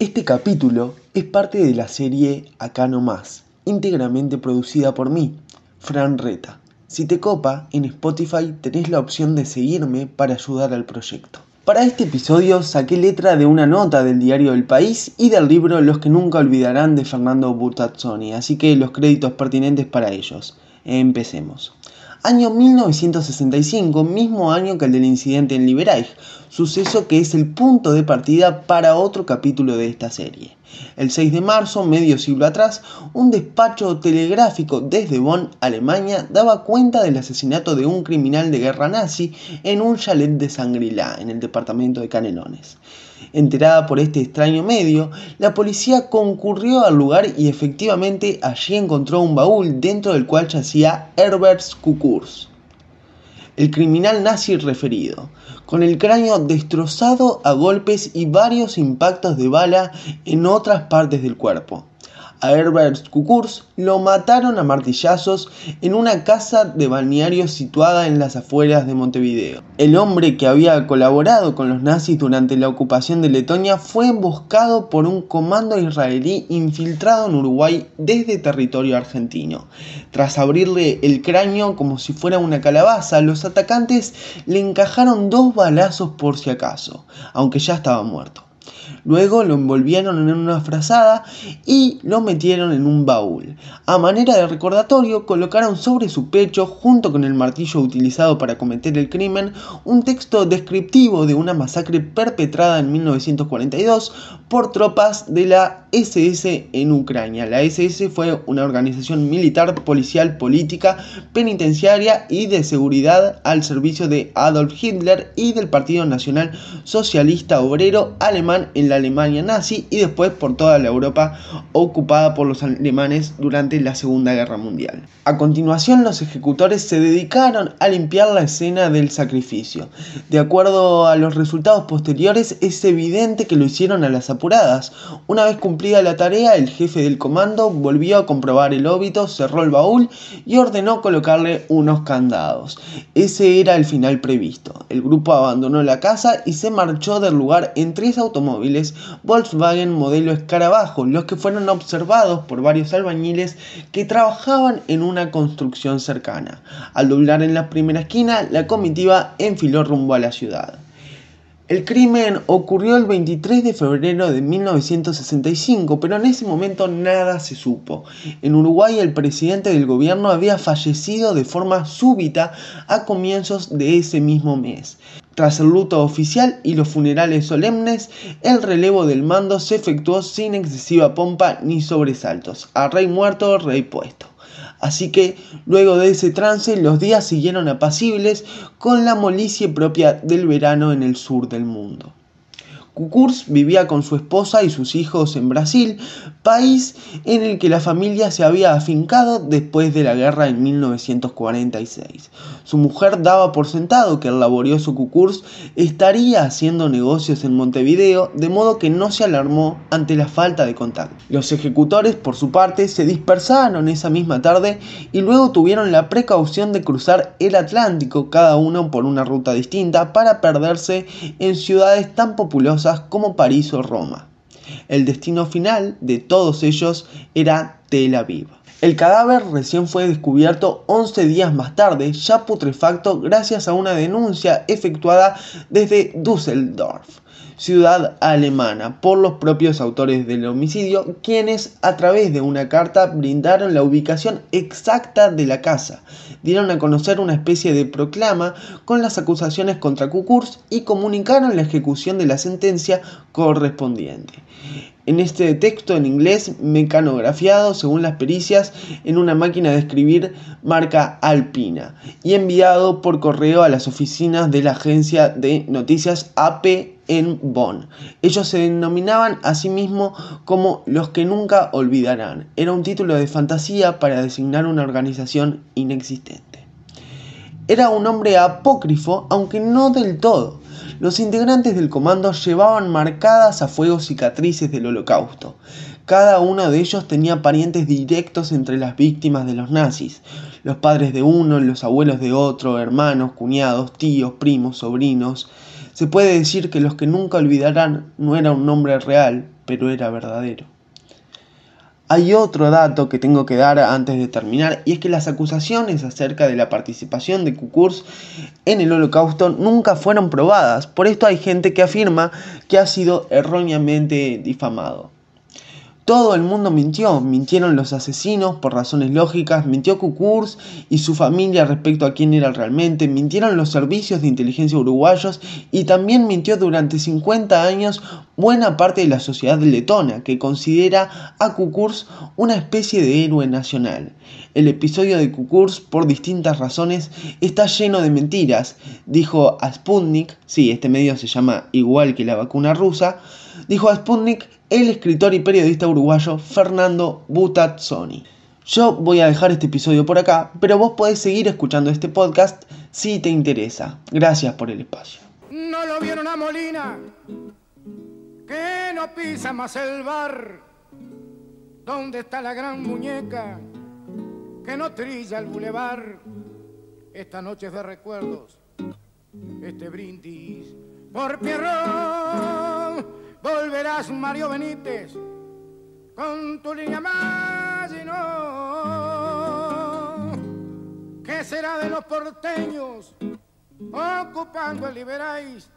Este capítulo es parte de la serie Acá no más, íntegramente producida por mí, Fran Reta. Si te copa, en Spotify tenés la opción de seguirme para ayudar al proyecto. Para este episodio saqué letra de una nota del diario El País y del libro Los que nunca olvidarán de Fernando Burtazzoni, así que los créditos pertinentes para ellos. Empecemos. Año 1965, mismo año que el del incidente en Liberaj, suceso que es el punto de partida para otro capítulo de esta serie. El 6 de marzo, medio siglo atrás, un despacho telegráfico desde Bonn, Alemania, daba cuenta del asesinato de un criminal de guerra nazi en un chalet de Sangrila, en el departamento de Canelones. Enterada por este extraño medio, la policía concurrió al lugar y efectivamente allí encontró un baúl dentro del cual yacía Herbert Kukurs, el criminal nazi referido, con el cráneo destrozado a golpes y varios impactos de bala en otras partes del cuerpo a Herbert Kukurs lo mataron a martillazos en una casa de balneario situada en las afueras de Montevideo. El hombre que había colaborado con los nazis durante la ocupación de Letonia fue emboscado por un comando israelí infiltrado en Uruguay desde territorio argentino. Tras abrirle el cráneo como si fuera una calabaza, los atacantes le encajaron dos balazos por si acaso, aunque ya estaba muerto. Luego lo envolvieron en una frazada y lo metieron en un baúl. A manera de recordatorio, colocaron sobre su pecho, junto con el martillo utilizado para cometer el crimen, un texto descriptivo de una masacre perpetrada en 1942 por tropas de la SS en Ucrania. La SS fue una organización militar, policial, política, penitenciaria y de seguridad al servicio de Adolf Hitler y del Partido Nacional Socialista Obrero Alemán en la Alemania nazi y después por toda la Europa ocupada por los alemanes durante la Segunda Guerra Mundial. A continuación los ejecutores se dedicaron a limpiar la escena del sacrificio. De acuerdo a los resultados posteriores es evidente que lo hicieron a las apuradas. Una vez cumplida la tarea el jefe del comando volvió a comprobar el óbito, cerró el baúl y ordenó colocarle unos candados. Ese era el final previsto. El grupo abandonó la casa y se marchó del lugar en tres automóviles Volkswagen modelo Escarabajo, los que fueron observados por varios albañiles que trabajaban en una construcción cercana. Al doblar en la primera esquina, la comitiva enfiló rumbo a la ciudad. El crimen ocurrió el 23 de febrero de 1965, pero en ese momento nada se supo. En Uruguay el presidente del gobierno había fallecido de forma súbita a comienzos de ese mismo mes. Tras el luto oficial y los funerales solemnes, el relevo del mando se efectuó sin excesiva pompa ni sobresaltos. A rey muerto, rey puesto. Así que luego de ese trance los días siguieron apacibles con la molicie propia del verano en el sur del mundo. Kukurs vivía con su esposa y sus hijos en Brasil, país en el que la familia se había afincado después de la guerra en 1946. Su mujer daba por sentado que el laborioso Kukurs estaría haciendo negocios en Montevideo, de modo que no se alarmó ante la falta de contacto. Los ejecutores, por su parte, se dispersaron esa misma tarde y luego tuvieron la precaución de cruzar el Atlántico, cada uno por una ruta distinta, para perderse en ciudades tan populosas como París o Roma. El destino final de todos ellos era Tel Aviv. El cadáver recién fue descubierto 11 días más tarde, ya putrefacto gracias a una denuncia efectuada desde Düsseldorf, ciudad alemana, por los propios autores del homicidio, quienes a través de una carta brindaron la ubicación exacta de la casa, dieron a conocer una especie de proclama con las acusaciones contra Kukurs y comunicaron la ejecución de la sentencia correspondiente. En este texto en inglés mecanografiado según las pericias en una máquina de escribir marca Alpina y enviado por correo a las oficinas de la agencia de noticias AP en Bonn. Ellos se denominaban a sí mismos como los que nunca olvidarán. Era un título de fantasía para designar una organización inexistente. Era un hombre apócrifo, aunque no del todo los integrantes del comando llevaban marcadas a fuego cicatrices del holocausto. Cada uno de ellos tenía parientes directos entre las víctimas de los nazis, los padres de uno, los abuelos de otro, hermanos, cuñados, tíos, primos, sobrinos. Se puede decir que los que nunca olvidarán no era un nombre real, pero era verdadero. Hay otro dato que tengo que dar antes de terminar y es que las acusaciones acerca de la participación de Kukurs en el holocausto nunca fueron probadas. Por esto hay gente que afirma que ha sido erróneamente difamado. Todo el mundo mintió, mintieron los asesinos por razones lógicas, mintió Kukurs y su familia respecto a quién era realmente, mintieron los servicios de inteligencia uruguayos. Y también mintió durante 50 años buena parte de la sociedad letona que considera a Kukurs una especie de héroe nacional. El episodio de Kukurs, por distintas razones, está lleno de mentiras, dijo a Sputnik, sí, este medio se llama igual que la vacuna rusa, dijo a Sputnik el escritor y periodista uruguayo Fernando Butazzoni. Yo voy a dejar este episodio por acá, pero vos podés seguir escuchando este podcast si te interesa. Gracias por el espacio. No lo vieron a Molina, que no pisa más el bar. ¿Dónde está la gran muñeca que no trilla el bulevar? Esta noche de recuerdos, este brindis por Pierrot volverás Mario Benítez con tu línea más y no. ¿Qué será de los porteños ocupando el Liberáis?